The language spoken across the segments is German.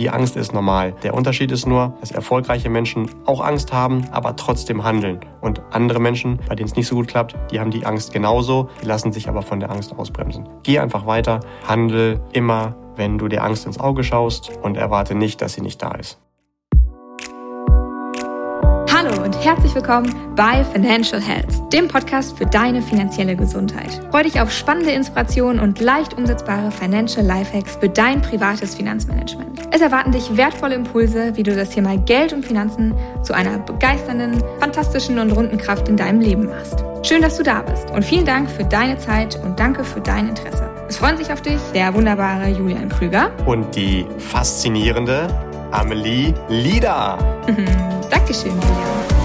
Die Angst ist normal. Der Unterschied ist nur, dass erfolgreiche Menschen auch Angst haben, aber trotzdem handeln. Und andere Menschen, bei denen es nicht so gut klappt, die haben die Angst genauso, die lassen sich aber von der Angst ausbremsen. Geh einfach weiter, handel immer, wenn du der Angst ins Auge schaust und erwarte nicht, dass sie nicht da ist. Herzlich willkommen bei Financial Health, dem Podcast für deine finanzielle Gesundheit. Freue dich auf spannende Inspirationen und leicht umsetzbare Financial Lifehacks für dein privates Finanzmanagement. Es erwarten dich wertvolle Impulse, wie du das Thema Geld und Finanzen zu einer begeisternden, fantastischen und runden Kraft in deinem Leben machst. Schön, dass du da bist und vielen Dank für deine Zeit und danke für dein Interesse. Es freuen sich auf dich der wunderbare Julian Krüger und die faszinierende Amelie Lieder. Dankeschön, Julian.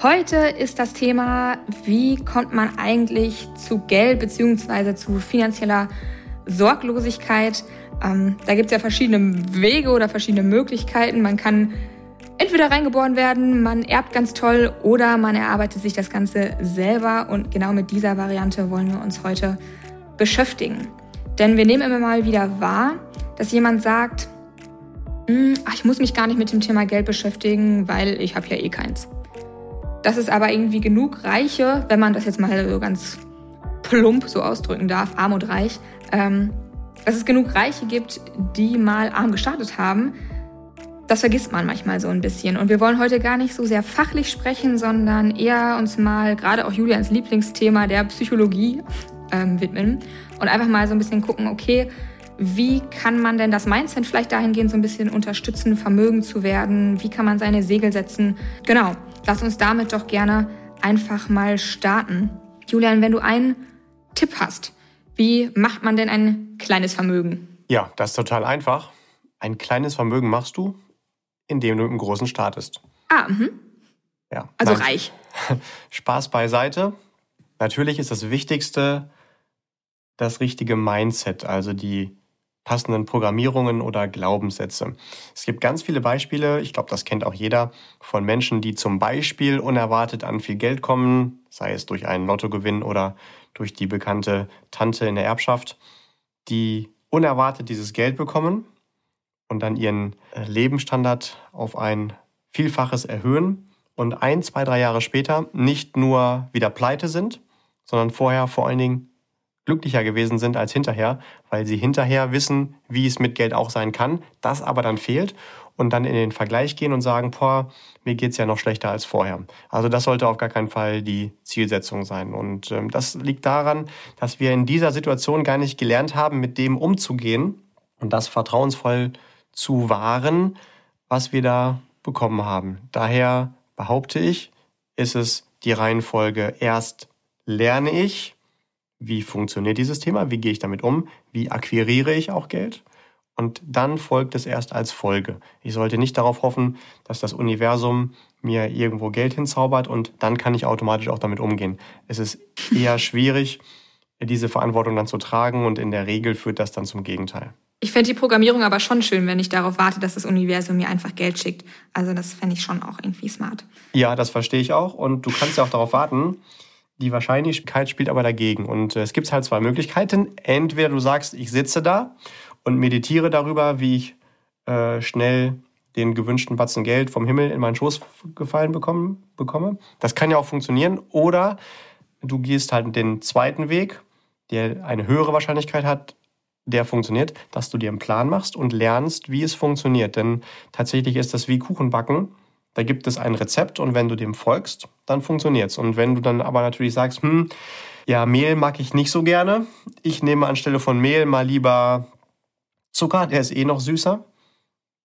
Heute ist das Thema, wie kommt man eigentlich zu Geld bzw. zu finanzieller Sorglosigkeit. Ähm, da gibt es ja verschiedene Wege oder verschiedene Möglichkeiten. Man kann entweder reingeboren werden, man erbt ganz toll oder man erarbeitet sich das Ganze selber. Und genau mit dieser Variante wollen wir uns heute beschäftigen. Denn wir nehmen immer mal wieder wahr, dass jemand sagt, hm, ach, ich muss mich gar nicht mit dem Thema Geld beschäftigen, weil ich habe ja eh keins. Dass es aber irgendwie genug Reiche, wenn man das jetzt mal so ganz plump so ausdrücken darf, arm und reich, ähm, dass es genug Reiche gibt, die mal arm gestartet haben, das vergisst man manchmal so ein bisschen. Und wir wollen heute gar nicht so sehr fachlich sprechen, sondern eher uns mal, gerade auch Julians Lieblingsthema der Psychologie ähm, widmen und einfach mal so ein bisschen gucken, okay, wie kann man denn das Mindset vielleicht dahingehend so ein bisschen unterstützen, vermögen zu werden? Wie kann man seine Segel setzen? Genau, lass uns damit doch gerne einfach mal starten. Julian, wenn du einen Tipp hast, wie macht man denn ein kleines Vermögen? Ja, das ist total einfach. Ein kleines Vermögen machst du, indem du im Großen startest. Ah, mhm. Ja. Also Nein. reich. Spaß beiseite. Natürlich ist das Wichtigste das richtige Mindset, also die passenden Programmierungen oder Glaubenssätze. Es gibt ganz viele Beispiele, ich glaube, das kennt auch jeder, von Menschen, die zum Beispiel unerwartet an viel Geld kommen, sei es durch einen Lottogewinn oder durch die bekannte Tante in der Erbschaft, die unerwartet dieses Geld bekommen und dann ihren äh, Lebensstandard auf ein Vielfaches erhöhen und ein, zwei, drei Jahre später nicht nur wieder pleite sind, sondern vorher vor allen Dingen glücklicher gewesen sind als hinterher, weil sie hinterher wissen, wie es mit Geld auch sein kann, das aber dann fehlt und dann in den Vergleich gehen und sagen, boah, mir geht's ja noch schlechter als vorher. Also das sollte auf gar keinen Fall die Zielsetzung sein. Und ähm, das liegt daran, dass wir in dieser Situation gar nicht gelernt haben, mit dem umzugehen und das vertrauensvoll zu wahren, was wir da bekommen haben. Daher behaupte ich, ist es die Reihenfolge erst lerne ich, wie funktioniert dieses Thema, wie gehe ich damit um, wie akquiriere ich auch Geld und dann folgt es erst als Folge. Ich sollte nicht darauf hoffen, dass das Universum mir irgendwo Geld hinzaubert und dann kann ich automatisch auch damit umgehen. Es ist eher schwierig, diese Verantwortung dann zu tragen und in der Regel führt das dann zum Gegenteil. Ich fände die Programmierung aber schon schön, wenn ich darauf warte, dass das Universum mir einfach Geld schickt. Also das fände ich schon auch irgendwie smart. Ja, das verstehe ich auch. Und du kannst ja auch darauf warten, die Wahrscheinlichkeit spielt aber dagegen. Und äh, es gibt halt zwei Möglichkeiten. Entweder du sagst, ich sitze da und meditiere darüber, wie ich äh, schnell den gewünschten Batzen Geld vom Himmel in meinen Schoß gefallen bekommen, bekomme. Das kann ja auch funktionieren. Oder du gehst halt den zweiten Weg, der eine höhere Wahrscheinlichkeit hat, der funktioniert, dass du dir einen Plan machst und lernst, wie es funktioniert. Denn tatsächlich ist das wie Kuchenbacken. Da gibt es ein Rezept und wenn du dem folgst, dann funktioniert's. Und wenn du dann aber natürlich sagst, hm, ja, Mehl mag ich nicht so gerne. Ich nehme anstelle von Mehl mal lieber Zucker, der ist eh noch süßer.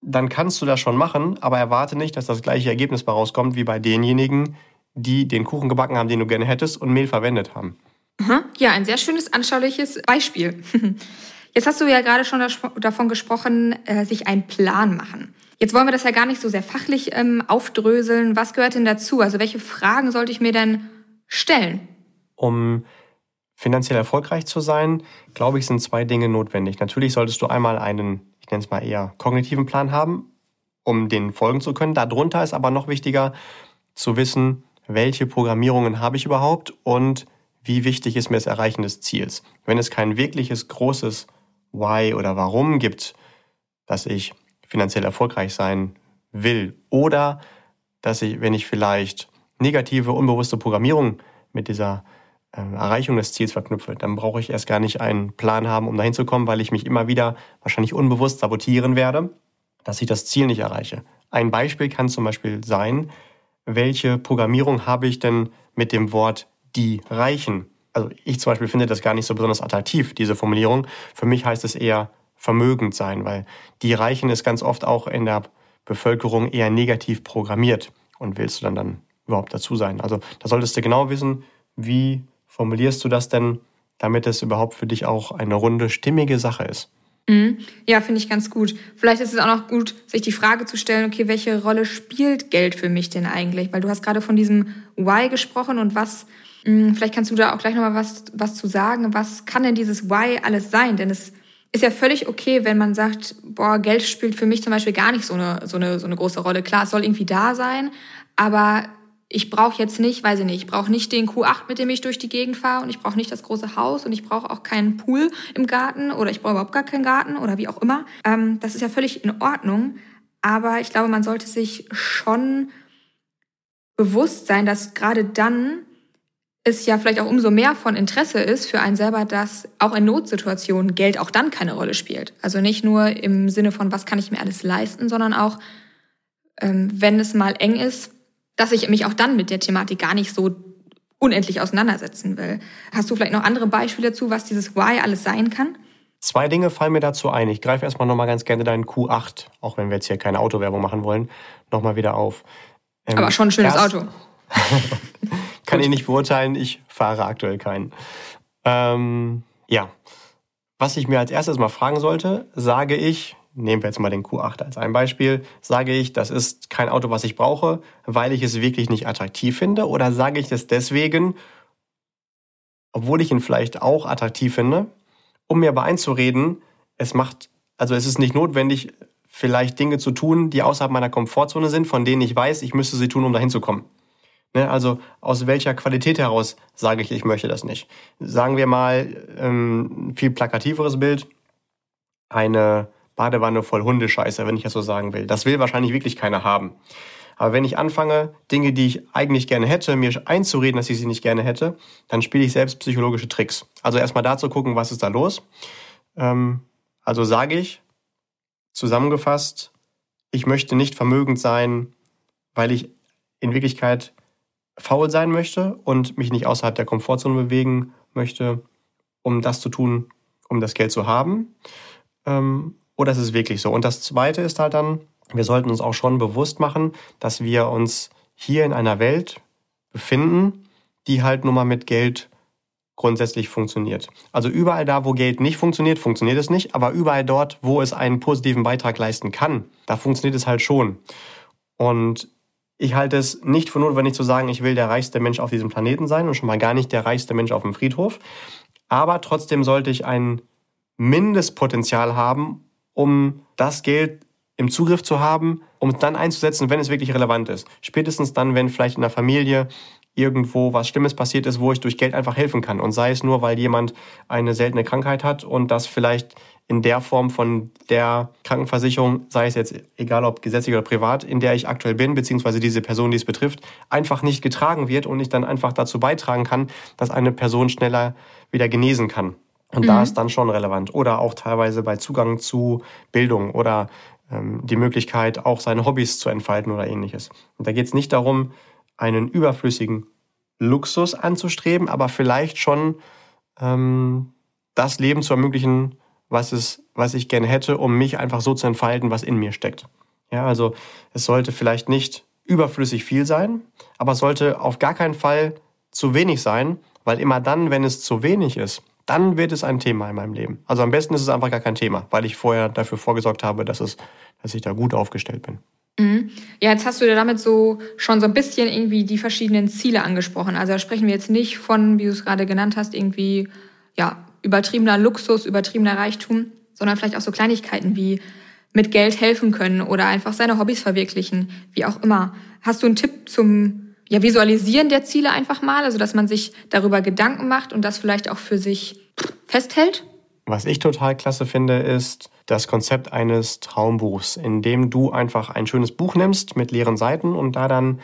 Dann kannst du das schon machen, aber erwarte nicht, dass das gleiche Ergebnis bei rauskommt wie bei denjenigen, die den Kuchen gebacken haben, den du gerne hättest und Mehl verwendet haben. Ja, ein sehr schönes, anschauliches Beispiel. Jetzt hast du ja gerade schon davon gesprochen, äh, sich einen Plan machen. Jetzt wollen wir das ja gar nicht so sehr fachlich ähm, aufdröseln. Was gehört denn dazu? Also welche Fragen sollte ich mir denn stellen? Um finanziell erfolgreich zu sein, glaube ich, sind zwei Dinge notwendig. Natürlich solltest du einmal einen, ich nenne es mal eher kognitiven Plan haben, um den folgen zu können. Darunter ist aber noch wichtiger zu wissen, welche Programmierungen habe ich überhaupt und wie wichtig ist mir das Erreichen des Ziels. Wenn es kein wirkliches großes Why oder Warum gibt, dass ich finanziell erfolgreich sein will oder dass ich, wenn ich vielleicht negative, unbewusste Programmierung mit dieser äh, Erreichung des Ziels verknüpfe, dann brauche ich erst gar nicht einen Plan haben, um dahin zu kommen, weil ich mich immer wieder wahrscheinlich unbewusst sabotieren werde, dass ich das Ziel nicht erreiche. Ein Beispiel kann zum Beispiel sein, welche Programmierung habe ich denn mit dem Wort die Reichen? Also ich zum Beispiel finde das gar nicht so besonders attraktiv, diese Formulierung. Für mich heißt es eher vermögend sein, weil die Reichen ist ganz oft auch in der Bevölkerung eher negativ programmiert. Und willst du dann dann überhaupt dazu sein? Also da solltest du genau wissen, wie formulierst du das denn, damit es überhaupt für dich auch eine runde, stimmige Sache ist. Mhm. Ja, finde ich ganz gut. Vielleicht ist es auch noch gut, sich die Frage zu stellen, okay, welche Rolle spielt Geld für mich denn eigentlich? Weil du hast gerade von diesem Why gesprochen und was, mh, hm, vielleicht kannst du da auch gleich nochmal was, was zu sagen. Was kann denn dieses Why alles sein? Denn es ist ja völlig okay, wenn man sagt, boah, Geld spielt für mich zum Beispiel gar nicht so eine, so eine, so eine große Rolle. Klar, es soll irgendwie da sein, aber ich brauche jetzt nicht, weiß ich nicht, ich brauche nicht den Q8, mit dem ich durch die Gegend fahre und ich brauche nicht das große Haus und ich brauche auch keinen Pool im Garten oder ich brauche überhaupt gar keinen Garten oder wie auch immer. Ähm, das ist ja völlig in Ordnung, aber ich glaube, man sollte sich schon bewusst sein, dass gerade dann es ja vielleicht auch umso mehr von Interesse ist für einen selber, dass auch in Notsituationen Geld auch dann keine Rolle spielt. Also nicht nur im Sinne von, was kann ich mir alles leisten, sondern auch, ähm, wenn es mal eng ist, dass ich mich auch dann mit der Thematik gar nicht so unendlich auseinandersetzen will. Hast du vielleicht noch andere Beispiele dazu, was dieses Why alles sein kann? Zwei Dinge fallen mir dazu ein. Ich greife erstmal nochmal ganz gerne deinen Q8, auch wenn wir jetzt hier keine Autowerbung machen wollen, nochmal wieder auf. Ähm, Aber schon ein schönes erst, Auto. kann ich nicht beurteilen, ich fahre aktuell keinen. Ähm, ja, was ich mir als erstes mal fragen sollte, sage ich, nehmen wir jetzt mal den Q8 als ein Beispiel, sage ich, das ist kein Auto, was ich brauche, weil ich es wirklich nicht attraktiv finde? Oder sage ich das deswegen, obwohl ich ihn vielleicht auch attraktiv finde, um mir aber einzureden, es macht, also es ist nicht notwendig, vielleicht Dinge zu tun, die außerhalb meiner Komfortzone sind, von denen ich weiß, ich müsste sie tun, um dahin zu kommen. Ne, also aus welcher Qualität heraus sage ich, ich möchte das nicht. Sagen wir mal ähm, viel plakativeres Bild, eine Badewanne voll Hundescheiße, wenn ich das so sagen will. Das will wahrscheinlich wirklich keiner haben. Aber wenn ich anfange, Dinge, die ich eigentlich gerne hätte, mir einzureden, dass ich sie nicht gerne hätte, dann spiele ich selbst psychologische Tricks. Also erstmal da zu gucken, was ist da los. Ähm, also sage ich, zusammengefasst, ich möchte nicht vermögend sein, weil ich in Wirklichkeit faul sein möchte und mich nicht außerhalb der Komfortzone bewegen möchte, um das zu tun, um das Geld zu haben. Ähm, oder ist es wirklich so? Und das Zweite ist halt dann, wir sollten uns auch schon bewusst machen, dass wir uns hier in einer Welt befinden, die halt nun mal mit Geld grundsätzlich funktioniert. Also überall da, wo Geld nicht funktioniert, funktioniert es nicht, aber überall dort, wo es einen positiven Beitrag leisten kann, da funktioniert es halt schon. Und ich halte es nicht für notwendig zu sagen, ich will der reichste Mensch auf diesem Planeten sein und schon mal gar nicht der reichste Mensch auf dem Friedhof. Aber trotzdem sollte ich ein Mindestpotenzial haben, um das Geld im Zugriff zu haben, um es dann einzusetzen, wenn es wirklich relevant ist. Spätestens dann, wenn vielleicht in der Familie irgendwo was Schlimmes passiert ist, wo ich durch Geld einfach helfen kann. Und sei es nur, weil jemand eine seltene Krankheit hat und das vielleicht in der Form von der Krankenversicherung, sei es jetzt egal ob gesetzlich oder privat, in der ich aktuell bin, beziehungsweise diese Person, die es betrifft, einfach nicht getragen wird und ich dann einfach dazu beitragen kann, dass eine Person schneller wieder genesen kann. Und mhm. da ist dann schon relevant. Oder auch teilweise bei Zugang zu Bildung oder ähm, die Möglichkeit, auch seine Hobbys zu entfalten oder ähnliches. Und da geht es nicht darum, einen überflüssigen Luxus anzustreben, aber vielleicht schon ähm, das Leben zu ermöglichen, was, es, was ich gerne hätte, um mich einfach so zu entfalten, was in mir steckt. Ja, also es sollte vielleicht nicht überflüssig viel sein, aber es sollte auf gar keinen Fall zu wenig sein, weil immer dann, wenn es zu wenig ist, dann wird es ein Thema in meinem Leben. Also am besten ist es einfach gar kein Thema, weil ich vorher dafür vorgesorgt habe, dass, es, dass ich da gut aufgestellt bin. Mhm. Ja, jetzt hast du ja damit so schon so ein bisschen irgendwie die verschiedenen Ziele angesprochen. Also da sprechen wir jetzt nicht von, wie du es gerade genannt hast, irgendwie ja übertriebener Luxus, übertriebener Reichtum, sondern vielleicht auch so Kleinigkeiten wie mit Geld helfen können oder einfach seine Hobbys verwirklichen, wie auch immer. Hast du einen Tipp zum ja, Visualisieren der Ziele einfach mal, also dass man sich darüber Gedanken macht und das vielleicht auch für sich festhält? Was ich total klasse finde, ist das Konzept eines Traumbuchs, in dem du einfach ein schönes Buch nimmst mit leeren Seiten und da dann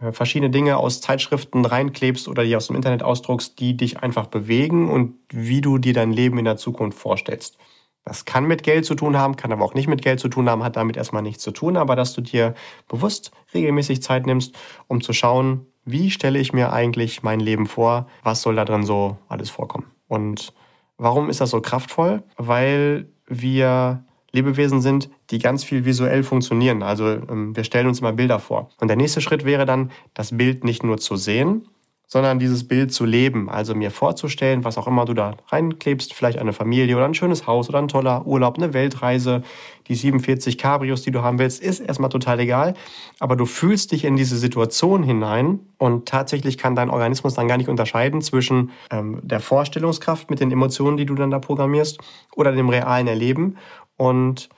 äh, verschiedene Dinge aus Zeitschriften reinklebst oder die aus dem Internet ausdruckst, die dich einfach bewegen und wie du dir dein Leben in der Zukunft vorstellst. Das kann mit Geld zu tun haben, kann aber auch nicht mit Geld zu tun haben, hat damit erstmal nichts zu tun, aber dass du dir bewusst regelmäßig Zeit nimmst, um zu schauen, wie stelle ich mir eigentlich mein Leben vor, was soll da drin so alles vorkommen. Und warum ist das so kraftvoll? Weil wir Lebewesen sind, die ganz viel visuell funktionieren. Also ähm, wir stellen uns immer Bilder vor. Und der nächste Schritt wäre dann, das Bild nicht nur zu sehen, sondern dieses Bild zu leben. Also mir vorzustellen, was auch immer du da reinklebst, vielleicht eine Familie oder ein schönes Haus oder ein toller Urlaub, eine Weltreise, die 47 Cabrios, die du haben willst, ist erstmal total egal. Aber du fühlst dich in diese Situation hinein und tatsächlich kann dein Organismus dann gar nicht unterscheiden zwischen ähm, der Vorstellungskraft mit den Emotionen, die du dann da programmierst, oder dem realen Erleben. Und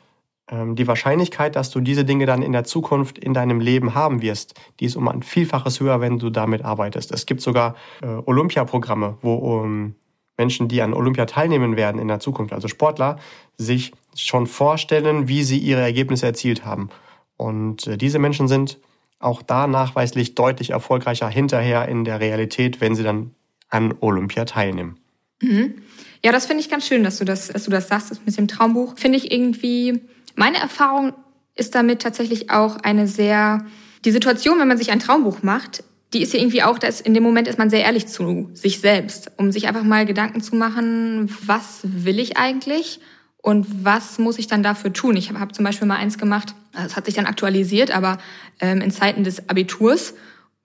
die Wahrscheinlichkeit, dass du diese Dinge dann in der Zukunft in deinem Leben haben wirst, die ist um ein Vielfaches höher, wenn du damit arbeitest. Es gibt sogar äh, Olympiaprogramme, wo um, Menschen, die an Olympia teilnehmen werden in der Zukunft, also Sportler, sich schon vorstellen, wie sie ihre Ergebnisse erzielt haben. Und äh, diese Menschen sind auch da nachweislich deutlich erfolgreicher hinterher in der Realität, wenn sie dann an Olympia teilnehmen. Mhm. Ja, das finde ich ganz schön, dass du das, dass du das sagst, das mit dem Traumbuch. Finde ich irgendwie meine Erfahrung ist damit tatsächlich auch eine sehr, die Situation, wenn man sich ein Traumbuch macht, die ist ja irgendwie auch, dass in dem Moment ist man sehr ehrlich zu sich selbst, um sich einfach mal Gedanken zu machen, was will ich eigentlich und was muss ich dann dafür tun. Ich habe hab zum Beispiel mal eins gemacht, das hat sich dann aktualisiert, aber ähm, in Zeiten des Abiturs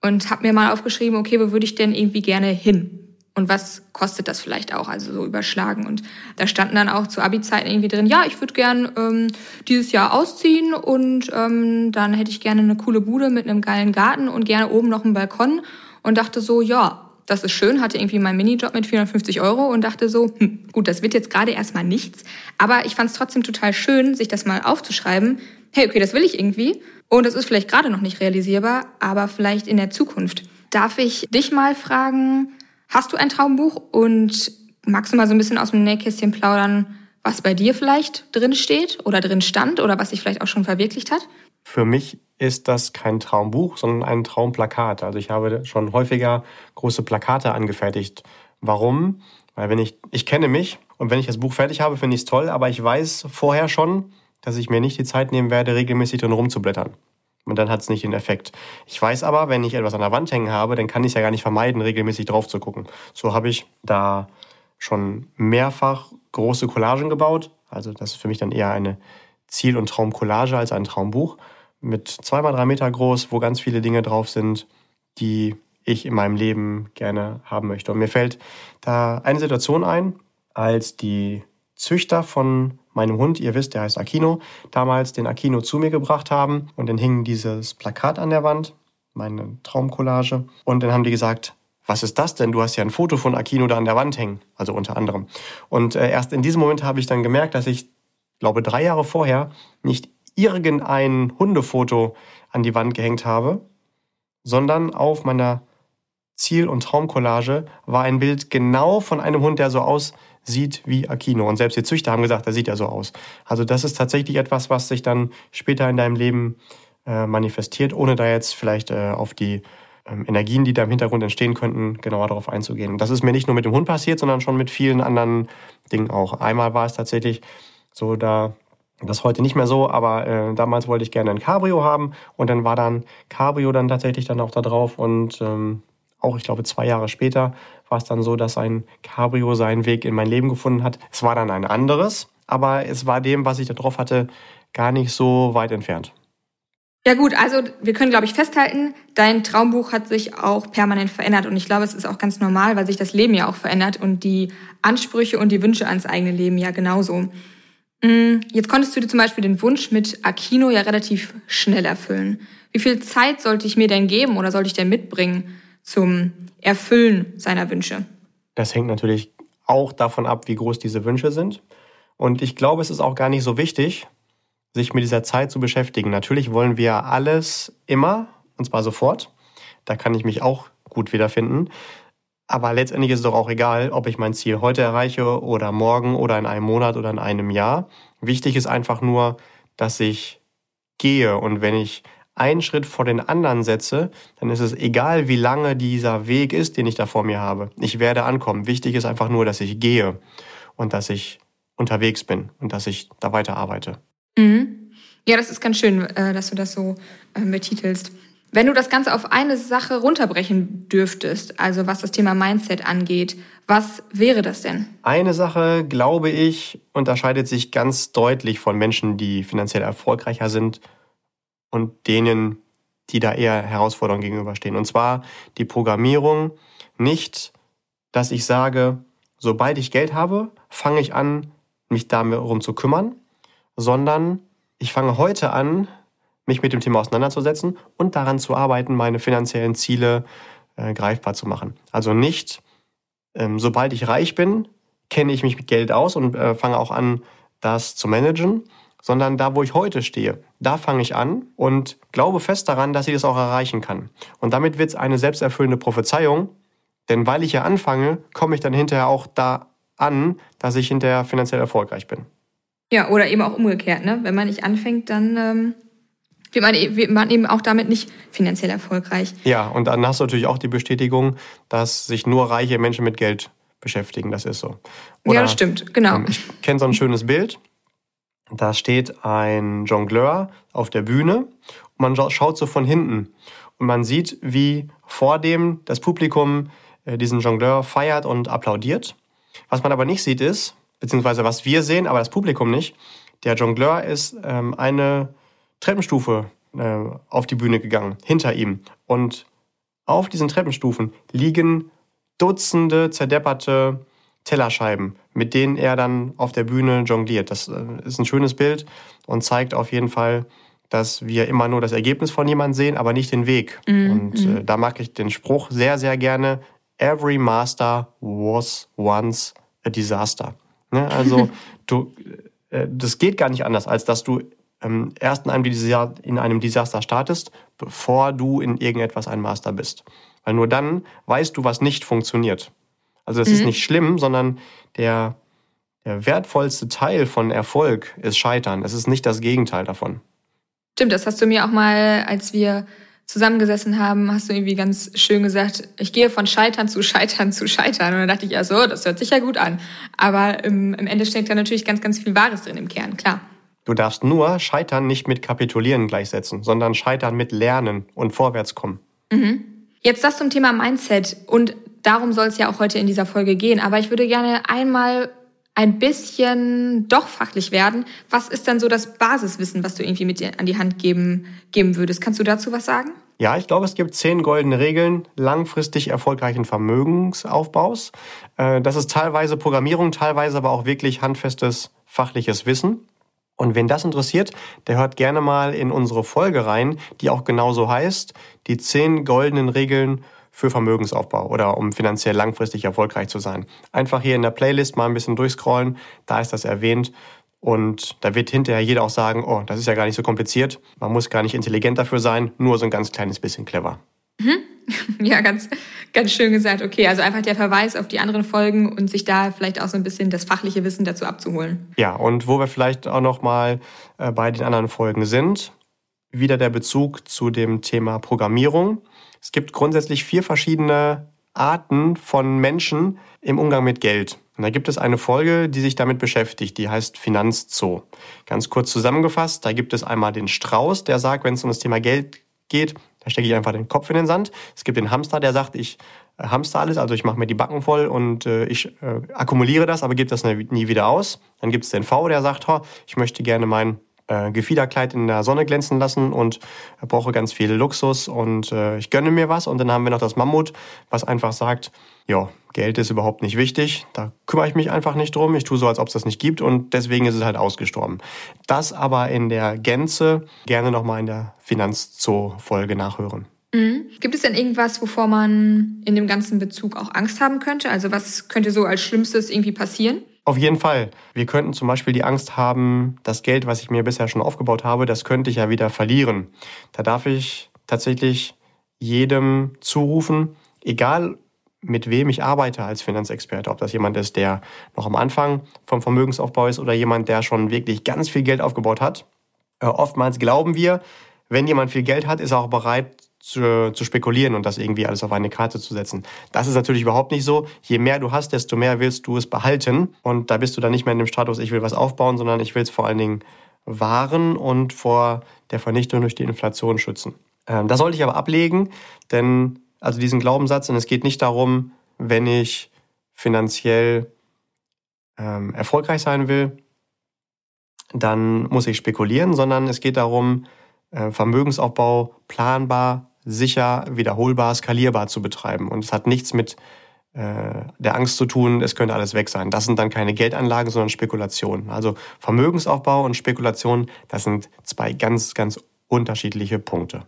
und habe mir mal aufgeschrieben, okay, wo würde ich denn irgendwie gerne hin? Und was kostet das vielleicht auch, also so überschlagen. Und da standen dann auch zu Abi-Zeiten irgendwie drin, ja, ich würde gern ähm, dieses Jahr ausziehen und ähm, dann hätte ich gerne eine coole Bude mit einem geilen Garten und gerne oben noch einen Balkon und dachte so, ja, das ist schön, hatte irgendwie meinen Minijob mit 450 Euro und dachte so, hm, gut, das wird jetzt gerade erstmal nichts, aber ich fand es trotzdem total schön, sich das mal aufzuschreiben. Hey, okay, das will ich irgendwie und das ist vielleicht gerade noch nicht realisierbar, aber vielleicht in der Zukunft. Darf ich dich mal fragen, Hast du ein Traumbuch und magst du mal so ein bisschen aus dem Nähkästchen plaudern, was bei dir vielleicht drin steht oder drin stand oder was sich vielleicht auch schon verwirklicht hat? Für mich ist das kein Traumbuch, sondern ein Traumplakat. Also ich habe schon häufiger große Plakate angefertigt. Warum? Weil wenn ich, ich kenne mich und wenn ich das Buch fertig habe, finde ich es toll, aber ich weiß vorher schon, dass ich mir nicht die Zeit nehmen werde, regelmäßig drin rumzublättern. Und dann hat es nicht den Effekt. Ich weiß aber, wenn ich etwas an der Wand hängen habe, dann kann ich es ja gar nicht vermeiden, regelmäßig drauf zu gucken. So habe ich da schon mehrfach große Collagen gebaut. Also das ist für mich dann eher eine Ziel- und Traumcollage als ein Traumbuch. Mit zweimal drei Meter groß, wo ganz viele Dinge drauf sind, die ich in meinem Leben gerne haben möchte. Und mir fällt da eine Situation ein, als die Züchter von meinem Hund, ihr wisst, der heißt Aquino, damals den Aquino zu mir gebracht haben und dann hing dieses Plakat an der Wand, meine Traumcollage und dann haben die gesagt, was ist das denn? Du hast ja ein Foto von Aquino da an der Wand hängen, also unter anderem. Und äh, erst in diesem Moment habe ich dann gemerkt, dass ich, glaube drei Jahre vorher nicht irgendein Hundefoto an die Wand gehängt habe, sondern auf meiner Ziel- und Traumcollage war ein Bild genau von einem Hund, der so aus sieht wie Aquino. Und selbst die Züchter haben gesagt, er sieht ja so aus. Also das ist tatsächlich etwas, was sich dann später in deinem Leben äh, manifestiert, ohne da jetzt vielleicht äh, auf die ähm, Energien, die da im Hintergrund entstehen könnten, genauer darauf einzugehen. Und das ist mir nicht nur mit dem Hund passiert, sondern schon mit vielen anderen Dingen auch. Einmal war es tatsächlich so, da das heute nicht mehr so, aber äh, damals wollte ich gerne ein Cabrio haben und dann war dann Cabrio dann tatsächlich dann auch da drauf und ähm, auch ich glaube zwei Jahre später war es dann so, dass ein Cabrio seinen Weg in mein Leben gefunden hat. Es war dann ein anderes, aber es war dem, was ich da drauf hatte, gar nicht so weit entfernt. Ja gut, also wir können, glaube ich, festhalten, dein Traumbuch hat sich auch permanent verändert und ich glaube, es ist auch ganz normal, weil sich das Leben ja auch verändert und die Ansprüche und die Wünsche ans eigene Leben ja genauso. Mm, jetzt konntest du dir zum Beispiel den Wunsch mit Aquino ja relativ schnell erfüllen. Wie viel Zeit sollte ich mir denn geben oder sollte ich denn mitbringen zum Erfüllen seiner Wünsche? Das hängt natürlich auch davon ab, wie groß diese Wünsche sind. Und ich glaube, es ist auch gar nicht so wichtig, sich mit dieser Zeit zu beschäftigen. Natürlich wollen wir alles immer, und zwar sofort. Da kann ich mich auch gut wiederfinden. Aber letztendlich ist es doch auch egal, ob ich mein Ziel heute erreiche oder morgen oder in einem Monat oder in einem Jahr. Wichtig ist einfach nur, dass ich gehe. Und wenn ich einen Schritt vor den anderen setze, dann ist es egal, wie lange dieser Weg ist, den ich da vor mir habe. Ich werde ankommen. Wichtig ist einfach nur, dass ich gehe und dass ich unterwegs bin und dass ich da weiterarbeite. Mhm. Ja, das ist ganz schön, äh, dass du das so äh, betitelst. Wenn du das Ganze auf eine Sache runterbrechen dürftest, also was das Thema Mindset angeht, was wäre das denn? Eine Sache, glaube ich, unterscheidet sich ganz deutlich von Menschen, die finanziell erfolgreicher sind und denen, die da eher Herausforderungen gegenüberstehen. Und zwar die Programmierung nicht, dass ich sage, sobald ich Geld habe, fange ich an, mich darum zu kümmern, sondern ich fange heute an, mich mit dem Thema auseinanderzusetzen und daran zu arbeiten, meine finanziellen Ziele äh, greifbar zu machen. Also nicht, ähm, sobald ich reich bin, kenne ich mich mit Geld aus und äh, fange auch an, das zu managen, sondern da, wo ich heute stehe, da fange ich an und glaube fest daran, dass ich das auch erreichen kann. Und damit wird es eine selbsterfüllende Prophezeiung, denn weil ich ja anfange, komme ich dann hinterher auch da an, dass ich hinterher finanziell erfolgreich bin. Ja, oder eben auch umgekehrt, ne? Wenn man nicht anfängt, dann ähm, wird, man, e-, wird man eben auch damit nicht finanziell erfolgreich. Ja, und dann hast du natürlich auch die Bestätigung, dass sich nur reiche Menschen mit Geld beschäftigen. Das ist so. Oder, ja, das stimmt, genau. Ähm, ich kenne so ein schönes Bild. Da steht ein Jongleur auf der Bühne und man schaut so von hinten und man sieht, wie vor dem das Publikum äh, diesen Jongleur feiert und applaudiert. Was man aber nicht sieht ist, beziehungsweise was wir sehen, aber das Publikum nicht, der Jongleur ist ähm, eine Treppenstufe äh, auf die Bühne gegangen, hinter ihm. Und auf diesen Treppenstufen liegen Dutzende zerdepperte Tellerscheiben, mit denen er dann auf der Bühne jongliert. Das äh, ist ein schönes Bild und zeigt auf jeden Fall, dass wir immer nur das Ergebnis von jemandem sehen, aber nicht den Weg. Mm, und mm. Äh, da mag ich den Spruch sehr, sehr gerne. Every master was once a disaster. Ne? Also du, äh, das geht gar nicht anders, als dass du ähm, erst in einem, in einem Desaster startest, bevor du in irgendetwas ein Master bist. Weil nur dann weißt du, was nicht funktioniert. Also das mhm. ist nicht schlimm, sondern der, der wertvollste Teil von Erfolg ist Scheitern. Es ist nicht das Gegenteil davon. Stimmt, das hast du mir auch mal, als wir zusammengesessen haben, hast du irgendwie ganz schön gesagt, ich gehe von Scheitern zu Scheitern zu Scheitern. Und dann dachte ich, ja so, das hört sich ja gut an. Aber im, im Ende steckt da natürlich ganz, ganz viel Wahres drin im Kern, klar. Du darfst nur Scheitern nicht mit Kapitulieren gleichsetzen, sondern Scheitern mit Lernen und Vorwärtskommen. Mhm. Jetzt das zum Thema Mindset und darum soll es ja auch heute in dieser Folge gehen. Aber ich würde gerne einmal ein bisschen doch fachlich werden. Was ist dann so das Basiswissen, was du irgendwie mit dir an die Hand geben, geben würdest? Kannst du dazu was sagen? Ja, ich glaube, es gibt zehn goldene Regeln langfristig erfolgreichen Vermögensaufbaus. Äh, das ist teilweise Programmierung, teilweise aber auch wirklich handfestes fachliches Wissen. Und wen das interessiert, der hört gerne mal in unsere Folge rein, die auch genauso heißt, die zehn goldenen Regeln für Vermögensaufbau oder um finanziell langfristig erfolgreich zu sein. Einfach hier in der Playlist mal ein bisschen durchscrollen, da ist das erwähnt. Und da wird hinterher jeder auch sagen, oh, das ist ja gar nicht so kompliziert. Man muss gar nicht intelligent dafür sein, nur so ein ganz kleines bisschen clever. Mhm. Ja, ganz, ganz schön gesagt. Okay, also einfach der Verweis auf die anderen Folgen und sich da vielleicht auch so ein bisschen das fachliche Wissen dazu abzuholen. Ja, und wo wir vielleicht auch noch mal äh, bei den anderen Folgen sind, wieder der Bezug zu dem Thema Programmierung. Es gibt grundsätzlich vier verschiedene Arten von Menschen im Umgang mit Geld. Und da gibt es eine Folge, die sich damit beschäftigt, die heißt Finanzzoo. Ganz kurz zusammengefasst, da gibt es einmal den Strauß, der sagt, wenn es um das Thema Geld geht, da stecke ich einfach den Kopf in den Sand. Es gibt den Hamster, der sagt, ich äh, hamster alles, also ich mache mir die Backen voll und äh, ich äh, akkumuliere das, aber gebe das nie wieder aus. Dann gibt es den V, der sagt, ich möchte gerne mein äh, Gefiederkleid in der Sonne glänzen lassen und brauche ganz viel Luxus und äh, ich gönne mir was. Und dann haben wir noch das Mammut, was einfach sagt, ja, Geld ist überhaupt nicht wichtig, da kümmere ich mich einfach nicht drum, ich tue so, als ob es das nicht gibt und deswegen ist es halt ausgestorben. Das aber in der Gänze gerne nochmal in der Finanzzoo-Folge nachhören. Mhm. Gibt es denn irgendwas, wovor man in dem ganzen Bezug auch Angst haben könnte? Also was könnte so als Schlimmstes irgendwie passieren? Auf jeden Fall. Wir könnten zum Beispiel die Angst haben, das Geld, was ich mir bisher schon aufgebaut habe, das könnte ich ja wieder verlieren. Da darf ich tatsächlich jedem zurufen, egal mit wem ich arbeite als Finanzexperte, ob das jemand ist, der noch am Anfang vom Vermögensaufbau ist oder jemand, der schon wirklich ganz viel Geld aufgebaut hat. Äh, oftmals glauben wir, wenn jemand viel Geld hat, ist er auch bereit, zu, zu spekulieren und das irgendwie alles auf eine Karte zu setzen. Das ist natürlich überhaupt nicht so. Je mehr du hast, desto mehr willst du es behalten. Und da bist du dann nicht mehr in dem Status, ich will was aufbauen, sondern ich will es vor allen Dingen wahren und vor der Vernichtung durch die Inflation schützen. Ähm, das sollte ich aber ablegen, denn also diesen Glaubenssatz, und es geht nicht darum, wenn ich finanziell ähm, erfolgreich sein will, dann muss ich spekulieren, sondern es geht darum, äh, Vermögensaufbau planbar, sicher, wiederholbar, skalierbar zu betreiben. Und es hat nichts mit äh, der Angst zu tun, es könnte alles weg sein. Das sind dann keine Geldanlagen, sondern Spekulationen. Also Vermögensaufbau und Spekulation, das sind zwei ganz, ganz unterschiedliche Punkte.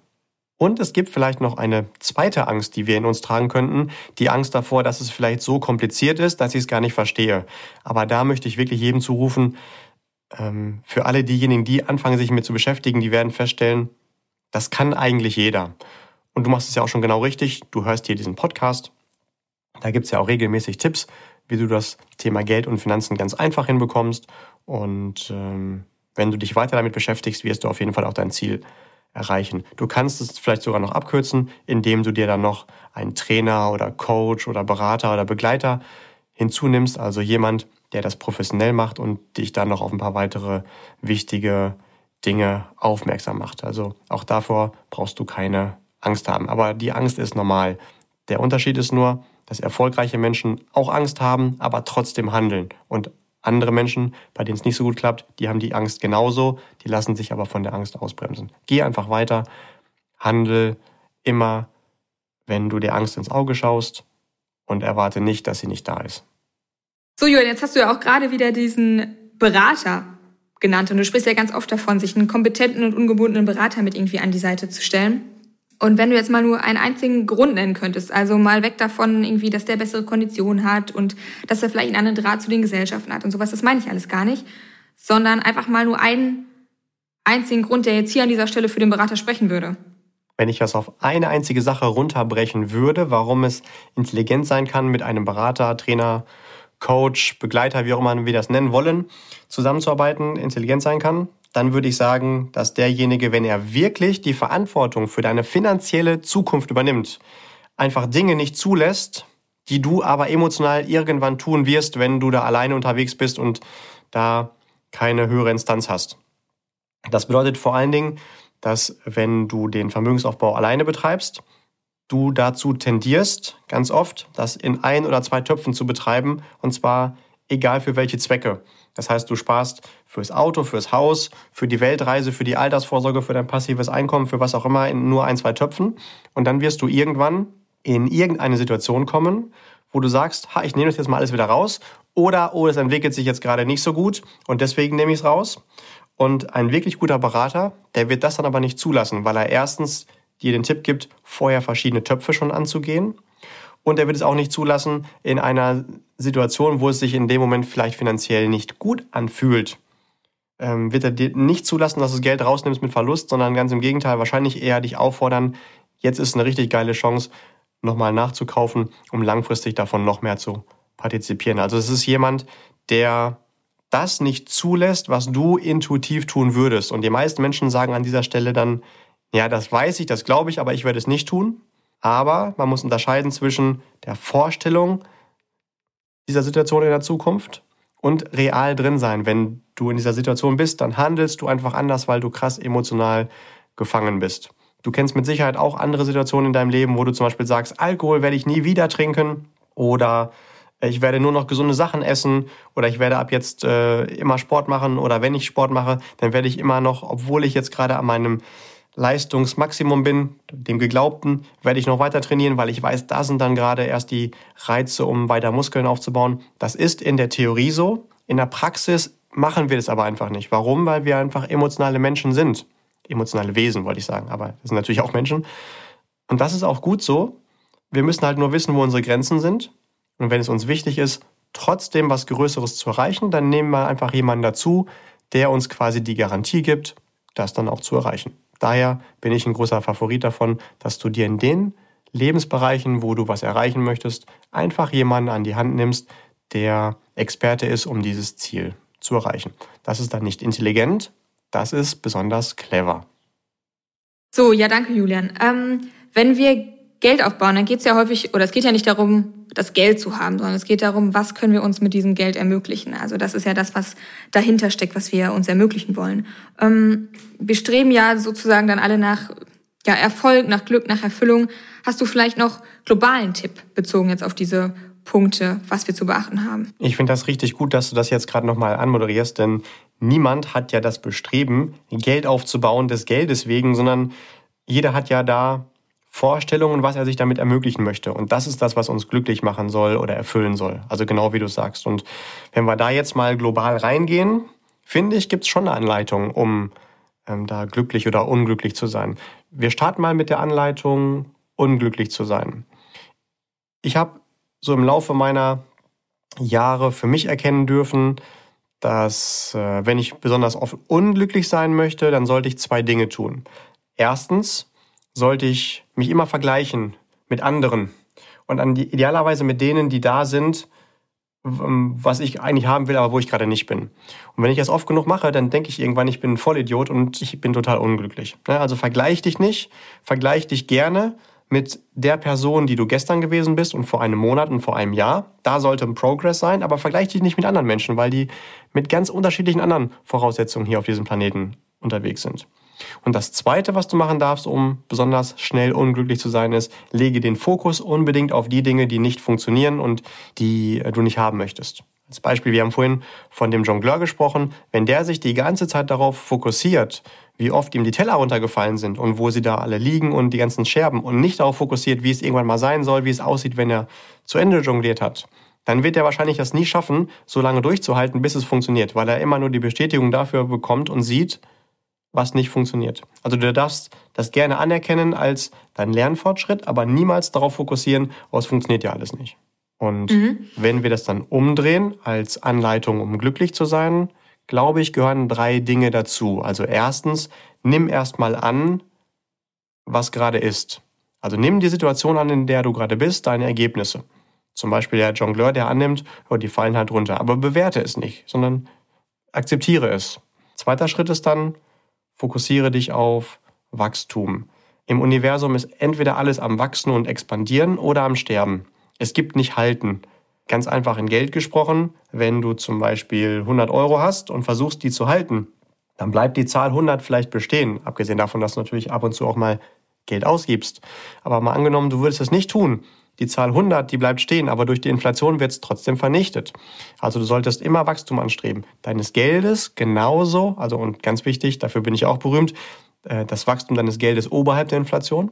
Und es gibt vielleicht noch eine zweite Angst, die wir in uns tragen könnten. Die Angst davor, dass es vielleicht so kompliziert ist, dass ich es gar nicht verstehe. Aber da möchte ich wirklich jedem zurufen, ähm, für alle diejenigen, die anfangen, sich mit zu beschäftigen, die werden feststellen, das kann eigentlich jeder. Und du machst es ja auch schon genau richtig. Du hörst hier diesen Podcast. Da gibt's ja auch regelmäßig Tipps, wie du das Thema Geld und Finanzen ganz einfach hinbekommst. Und ähm, wenn du dich weiter damit beschäftigst, wirst du auf jeden Fall auch dein Ziel erreichen. Du kannst es vielleicht sogar noch abkürzen, indem du dir dann noch einen Trainer oder Coach oder Berater oder Begleiter hinzunimmst, also jemand, der das professionell macht und dich dann noch auf ein paar weitere wichtige Dinge aufmerksam macht. Also auch davor brauchst du keine Angst haben. Aber die Angst ist normal. Der Unterschied ist nur, dass erfolgreiche Menschen auch Angst haben, aber trotzdem handeln. Und andere Menschen, bei denen es nicht so gut klappt, die haben die Angst genauso, die lassen sich aber von der Angst ausbremsen. Geh einfach weiter, handel immer, wenn du der Angst ins Auge schaust und erwarte nicht, dass sie nicht da ist. So, Julian, jetzt hast du ja auch gerade wieder diesen Berater genannt. Und du sprichst ja ganz oft davon, sich einen kompetenten und ungebundenen Berater mit irgendwie an die Seite zu stellen. Und wenn du jetzt mal nur einen einzigen Grund nennen könntest, also mal weg davon irgendwie, dass der bessere Konditionen hat und dass er vielleicht einen anderen Draht zu den Gesellschaften hat und sowas, das meine ich alles gar nicht, sondern einfach mal nur einen einzigen Grund, der jetzt hier an dieser Stelle für den Berater sprechen würde. Wenn ich das auf eine einzige Sache runterbrechen würde, warum es intelligent sein kann, mit einem Berater, Trainer, Coach, Begleiter, wie auch immer wir das nennen wollen, zusammenzuarbeiten, intelligent sein kann, dann würde ich sagen, dass derjenige, wenn er wirklich die Verantwortung für deine finanzielle Zukunft übernimmt, einfach Dinge nicht zulässt, die du aber emotional irgendwann tun wirst, wenn du da alleine unterwegs bist und da keine höhere Instanz hast. Das bedeutet vor allen Dingen, dass wenn du den Vermögensaufbau alleine betreibst, du dazu tendierst, ganz oft, das in ein oder zwei Töpfen zu betreiben, und zwar egal für welche Zwecke. Das heißt, du sparst fürs Auto, fürs Haus, für die Weltreise, für die Altersvorsorge, für dein passives Einkommen, für was auch immer, in nur ein, zwei Töpfen. Und dann wirst du irgendwann in irgendeine Situation kommen, wo du sagst, ha, ich nehme das jetzt mal alles wieder raus. Oder, oh, es entwickelt sich jetzt gerade nicht so gut und deswegen nehme ich es raus. Und ein wirklich guter Berater, der wird das dann aber nicht zulassen, weil er erstens dir den Tipp gibt, vorher verschiedene Töpfe schon anzugehen. Und er wird es auch nicht zulassen in einer Situation, wo es sich in dem Moment vielleicht finanziell nicht gut anfühlt. Ähm, wird er dir nicht zulassen, dass du das Geld rausnimmst mit Verlust, sondern ganz im Gegenteil, wahrscheinlich eher dich auffordern, jetzt ist eine richtig geile Chance, nochmal nachzukaufen, um langfristig davon noch mehr zu partizipieren. Also es ist jemand, der das nicht zulässt, was du intuitiv tun würdest. Und die meisten Menschen sagen an dieser Stelle dann, ja, das weiß ich, das glaube ich, aber ich werde es nicht tun. Aber man muss unterscheiden zwischen der Vorstellung dieser Situation in der Zukunft und real drin sein. Wenn du in dieser Situation bist, dann handelst du einfach anders, weil du krass emotional gefangen bist. Du kennst mit Sicherheit auch andere Situationen in deinem Leben, wo du zum Beispiel sagst, Alkohol werde ich nie wieder trinken oder ich werde nur noch gesunde Sachen essen oder ich werde ab jetzt äh, immer Sport machen oder wenn ich Sport mache, dann werde ich immer noch, obwohl ich jetzt gerade an meinem Leistungsmaximum bin, dem Geglaubten, werde ich noch weiter trainieren, weil ich weiß, da sind dann gerade erst die Reize, um weiter Muskeln aufzubauen. Das ist in der Theorie so. In der Praxis machen wir das aber einfach nicht. Warum? Weil wir einfach emotionale Menschen sind. Emotionale Wesen, wollte ich sagen, aber wir sind natürlich auch Menschen. Und das ist auch gut so. Wir müssen halt nur wissen, wo unsere Grenzen sind. Und wenn es uns wichtig ist, trotzdem was Größeres zu erreichen, dann nehmen wir einfach jemanden dazu, der uns quasi die Garantie gibt, das dann auch zu erreichen. Daher bin ich ein großer Favorit davon, dass du dir in den Lebensbereichen, wo du was erreichen möchtest, einfach jemanden an die Hand nimmst, der Experte ist, um dieses Ziel zu erreichen. Das ist dann nicht intelligent, das ist besonders clever. So, ja, danke, Julian. Ähm, wenn wir Geld aufbauen, dann geht es ja häufig, oder es geht ja nicht darum, das Geld zu haben, sondern es geht darum, was können wir uns mit diesem Geld ermöglichen. Also das ist ja das, was dahinter steckt, was wir uns ermöglichen wollen. Ähm, wir streben ja sozusagen dann alle nach ja, Erfolg, nach Glück, nach Erfüllung. Hast du vielleicht noch globalen Tipp bezogen jetzt auf diese Punkte, was wir zu beachten haben? Ich finde das richtig gut, dass du das jetzt gerade nochmal anmoderierst, denn niemand hat ja das Bestreben, Geld aufzubauen des Geldes wegen, sondern jeder hat ja da Vorstellungen, was er sich damit ermöglichen möchte. Und das ist das, was uns glücklich machen soll oder erfüllen soll. Also genau wie du sagst. Und wenn wir da jetzt mal global reingehen, finde ich, gibt es schon eine Anleitung, um ähm, da glücklich oder unglücklich zu sein. Wir starten mal mit der Anleitung, unglücklich zu sein. Ich habe so im Laufe meiner Jahre für mich erkennen dürfen, dass äh, wenn ich besonders oft unglücklich sein möchte, dann sollte ich zwei Dinge tun. Erstens sollte ich mich immer vergleichen mit anderen und an die, idealerweise mit denen, die da sind, was ich eigentlich haben will, aber wo ich gerade nicht bin. Und wenn ich das oft genug mache, dann denke ich irgendwann, ich bin ein Vollidiot und ich bin total unglücklich. Ne, also vergleich dich nicht, vergleich dich gerne mit der Person, die du gestern gewesen bist und vor einem Monat und vor einem Jahr. Da sollte ein Progress sein, aber vergleich dich nicht mit anderen Menschen, weil die mit ganz unterschiedlichen anderen Voraussetzungen hier auf diesem Planeten unterwegs sind. Und das Zweite, was du machen darfst, um besonders schnell unglücklich zu sein, ist, lege den Fokus unbedingt auf die Dinge, die nicht funktionieren und die äh, du nicht haben möchtest. Als Beispiel, wir haben vorhin von dem Jongleur gesprochen. Wenn der sich die ganze Zeit darauf fokussiert, wie oft ihm die Teller runtergefallen sind und wo sie da alle liegen und die ganzen Scherben und nicht darauf fokussiert, wie es irgendwann mal sein soll, wie es aussieht, wenn er zu Ende jongliert hat, dann wird er wahrscheinlich das nie schaffen, so lange durchzuhalten, bis es funktioniert, weil er immer nur die Bestätigung dafür bekommt und sieht, was nicht funktioniert. Also du darfst das gerne anerkennen als deinen Lernfortschritt, aber niemals darauf fokussieren, oh, es funktioniert ja alles nicht. Und mhm. wenn wir das dann umdrehen als Anleitung, um glücklich zu sein, glaube ich, gehören drei Dinge dazu. Also erstens, nimm erstmal an, was gerade ist. Also nimm die Situation an, in der du gerade bist, deine Ergebnisse. Zum Beispiel der Jongleur, der annimmt, oh, die fallen halt runter. Aber bewerte es nicht, sondern akzeptiere es. Zweiter Schritt ist dann, Fokussiere dich auf Wachstum. Im Universum ist entweder alles am Wachsen und Expandieren oder am Sterben. Es gibt nicht Halten. Ganz einfach in Geld gesprochen, wenn du zum Beispiel 100 Euro hast und versuchst, die zu halten, dann bleibt die Zahl 100 vielleicht bestehen. Abgesehen davon, dass du natürlich ab und zu auch mal Geld ausgibst. Aber mal angenommen, du würdest es nicht tun, die Zahl 100, die bleibt stehen, aber durch die Inflation wird es trotzdem vernichtet. Also du solltest immer Wachstum anstreben. Deines Geldes genauso, also und ganz wichtig, dafür bin ich auch berühmt, äh, das Wachstum deines Geldes oberhalb der Inflation.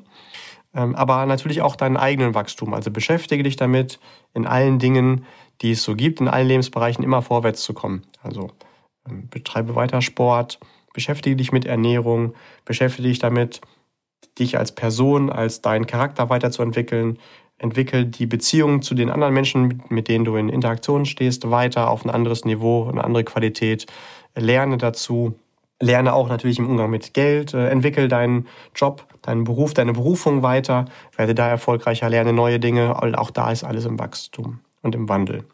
Ähm, aber natürlich auch deinen eigenen Wachstum. Also beschäftige dich damit, in allen Dingen, die es so gibt, in allen Lebensbereichen immer vorwärts zu kommen. Also ähm, betreibe weiter Sport, beschäftige dich mit Ernährung, beschäftige dich damit, dich als Person, als deinen Charakter weiterzuentwickeln, entwickel die Beziehung zu den anderen Menschen, mit denen du in Interaktion stehst, weiter auf ein anderes Niveau, eine andere Qualität. Lerne dazu. Lerne auch natürlich im Umgang mit Geld. Äh, entwickel deinen Job, deinen Beruf, deine Berufung weiter. Werde da erfolgreicher, lerne neue Dinge. Auch da ist alles im Wachstum und im Wandel.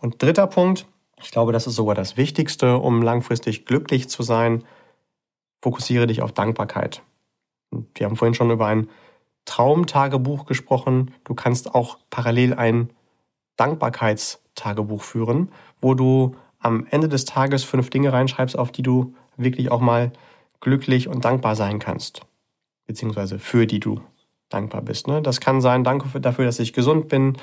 Und dritter Punkt, ich glaube, das ist sogar das Wichtigste, um langfristig glücklich zu sein. Fokussiere dich auf Dankbarkeit. Wir haben vorhin schon über ein Traumtagebuch gesprochen. Du kannst auch parallel ein Dankbarkeitstagebuch führen, wo du am Ende des Tages fünf Dinge reinschreibst, auf die du wirklich auch mal glücklich und dankbar sein kannst. Beziehungsweise für die du dankbar bist. Ne? Das kann sein, danke dafür, dass ich gesund bin.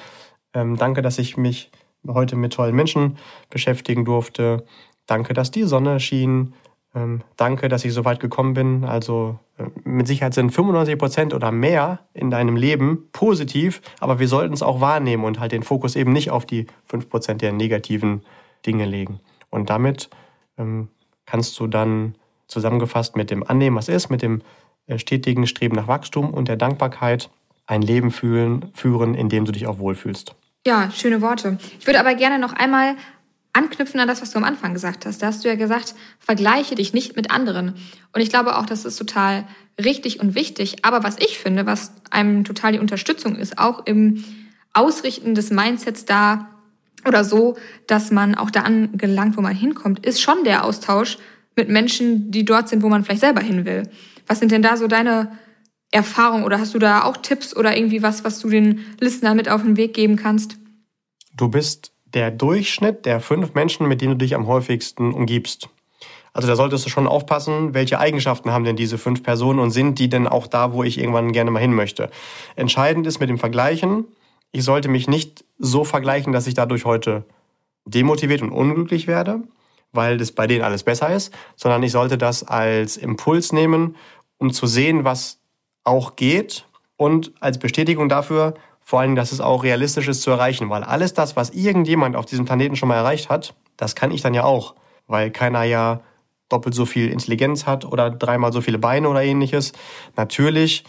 Ähm, danke, dass ich mich heute mit tollen Menschen beschäftigen durfte. Danke, dass die Sonne schien. Ähm, danke, dass ich so weit gekommen bin. Also äh, mit Sicherheit sind 95 Prozent oder mehr in deinem Leben positiv, aber wir sollten es auch wahrnehmen und halt den Fokus eben nicht auf die 5 Prozent der negativen Dinge legen. Und damit ähm, kannst du dann zusammengefasst mit dem Annehmen, was ist, mit dem äh, stetigen Streben nach Wachstum und der Dankbarkeit ein Leben fühlen, führen, in dem du dich auch wohlfühlst. Ja, schöne Worte. Ich würde aber gerne noch einmal anknüpfen an das, was du am Anfang gesagt hast. Da hast du ja gesagt, vergleiche dich nicht mit anderen. Und ich glaube auch, das ist total richtig und wichtig. Aber was ich finde, was einem total die Unterstützung ist, auch im Ausrichten des Mindsets da oder so, dass man auch da angelangt, wo man hinkommt, ist schon der Austausch mit Menschen, die dort sind, wo man vielleicht selber hin will. Was sind denn da so deine Erfahrungen oder hast du da auch Tipps oder irgendwie was, was du den Listener mit auf den Weg geben kannst? Du bist der Durchschnitt der fünf Menschen, mit denen du dich am häufigsten umgibst. Also da solltest du schon aufpassen, welche Eigenschaften haben denn diese fünf Personen und sind die denn auch da, wo ich irgendwann gerne mal hin möchte. Entscheidend ist mit dem Vergleichen, ich sollte mich nicht so vergleichen, dass ich dadurch heute demotiviert und unglücklich werde, weil das bei denen alles besser ist, sondern ich sollte das als Impuls nehmen, um zu sehen, was auch geht und als Bestätigung dafür, vor allem, dass es auch realistisch ist zu erreichen, weil alles das, was irgendjemand auf diesem Planeten schon mal erreicht hat, das kann ich dann ja auch, weil keiner ja doppelt so viel Intelligenz hat oder dreimal so viele Beine oder ähnliches. Natürlich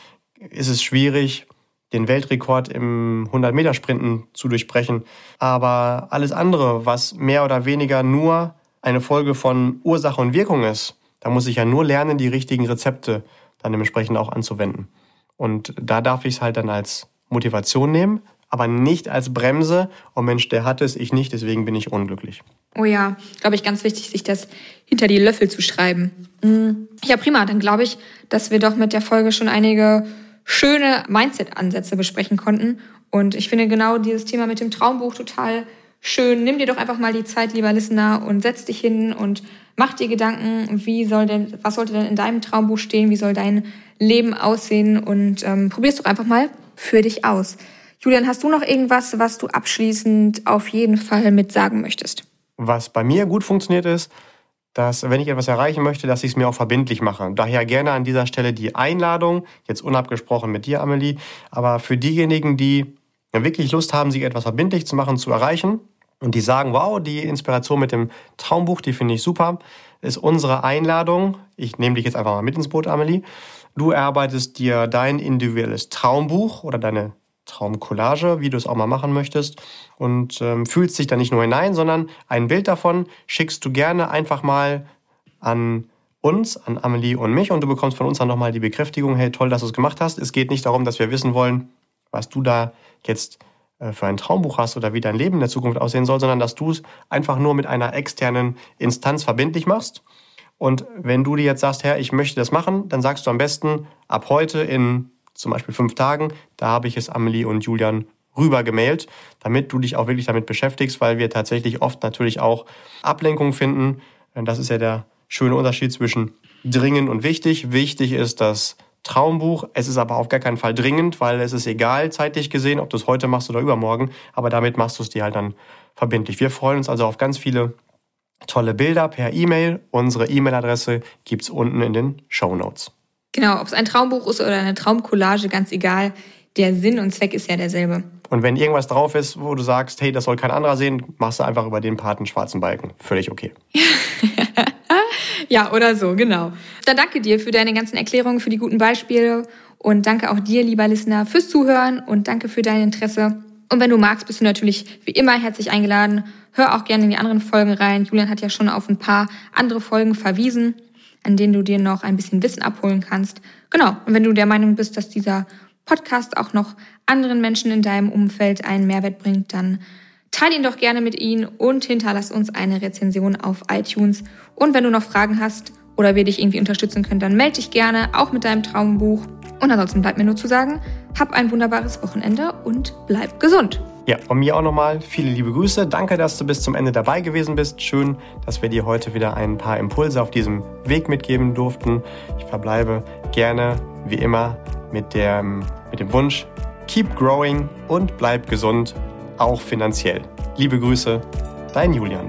ist es schwierig, den Weltrekord im 100-Meter-Sprinten zu durchbrechen, aber alles andere, was mehr oder weniger nur eine Folge von Ursache und Wirkung ist, da muss ich ja nur lernen, die richtigen Rezepte dann dementsprechend auch anzuwenden. Und da darf ich es halt dann als Motivation nehmen, aber nicht als Bremse. Oh Mensch, der hat es, ich nicht, deswegen bin ich unglücklich. Oh ja, glaube ich, ganz wichtig, sich das hinter die Löffel zu schreiben. Mhm. Ja, prima. Dann glaube ich, dass wir doch mit der Folge schon einige schöne Mindset-Ansätze besprechen konnten. Und ich finde genau dieses Thema mit dem Traumbuch total schön. Nimm dir doch einfach mal die Zeit, lieber Listener, und setz dich hin und mach dir Gedanken, wie soll denn, was sollte denn in deinem Traumbuch stehen, wie soll dein Leben aussehen und ähm, probier's doch einfach mal für dich aus. Julian, hast du noch irgendwas, was du abschließend auf jeden Fall mit sagen möchtest? Was bei mir gut funktioniert ist, dass wenn ich etwas erreichen möchte, dass ich es mir auch verbindlich mache. Daher gerne an dieser Stelle die Einladung, jetzt unabgesprochen mit dir, Amelie, aber für diejenigen, die wirklich Lust haben, sich etwas verbindlich zu machen, zu erreichen und die sagen, wow, die Inspiration mit dem Traumbuch, die finde ich super, ist unsere Einladung. Ich nehme dich jetzt einfach mal mit ins Boot, Amelie. Du erarbeitest dir dein individuelles Traumbuch oder deine Traumcollage, wie du es auch mal machen möchtest, und ähm, fühlst dich da nicht nur hinein, sondern ein Bild davon schickst du gerne einfach mal an uns, an Amelie und mich, und du bekommst von uns dann nochmal die Bekräftigung, hey, toll, dass du es gemacht hast. Es geht nicht darum, dass wir wissen wollen, was du da jetzt äh, für ein Traumbuch hast oder wie dein Leben in der Zukunft aussehen soll, sondern dass du es einfach nur mit einer externen Instanz verbindlich machst und wenn du dir jetzt sagst, Herr, ich möchte das machen, dann sagst du am besten ab heute in zum Beispiel fünf Tagen, da habe ich es Amelie und Julian rüber gemailt, damit du dich auch wirklich damit beschäftigst, weil wir tatsächlich oft natürlich auch Ablenkung finden. Das ist ja der schöne Unterschied zwischen dringend und wichtig. Wichtig ist das Traumbuch. Es ist aber auf gar keinen Fall dringend, weil es ist egal, zeitlich gesehen, ob du es heute machst oder übermorgen. Aber damit machst du es dir halt dann verbindlich. Wir freuen uns also auf ganz viele tolle Bilder per E-Mail. Unsere E-Mail-Adresse gibt's unten in den Show Notes. Genau, ob es ein Traumbuch ist oder eine Traumcollage, ganz egal. Der Sinn und Zweck ist ja derselbe. Und wenn irgendwas drauf ist, wo du sagst, hey, das soll kein anderer sehen, machst du einfach über den Paten schwarzen Balken. Völlig okay. ja, oder so, genau. Dann danke dir für deine ganzen Erklärungen, für die guten Beispiele und danke auch dir, lieber Listener, fürs Zuhören und danke für dein Interesse. Und wenn du magst, bist du natürlich wie immer herzlich eingeladen. Hör auch gerne in die anderen Folgen rein. Julian hat ja schon auf ein paar andere Folgen verwiesen, an denen du dir noch ein bisschen Wissen abholen kannst. Genau. Und wenn du der Meinung bist, dass dieser Podcast auch noch anderen Menschen in deinem Umfeld einen Mehrwert bringt, dann teile ihn doch gerne mit ihnen und hinterlass uns eine Rezension auf iTunes. Und wenn du noch Fragen hast oder wir dich irgendwie unterstützen können, dann melde dich gerne, auch mit deinem Traumbuch. Und ansonsten bleibt mir nur zu sagen, hab ein wunderbares Wochenende und bleib gesund. Ja, von mir auch nochmal viele liebe Grüße. Danke, dass du bis zum Ende dabei gewesen bist. Schön, dass wir dir heute wieder ein paar Impulse auf diesem Weg mitgeben durften. Ich verbleibe gerne, wie immer, mit dem, mit dem Wunsch, keep growing und bleib gesund, auch finanziell. Liebe Grüße, dein Julian.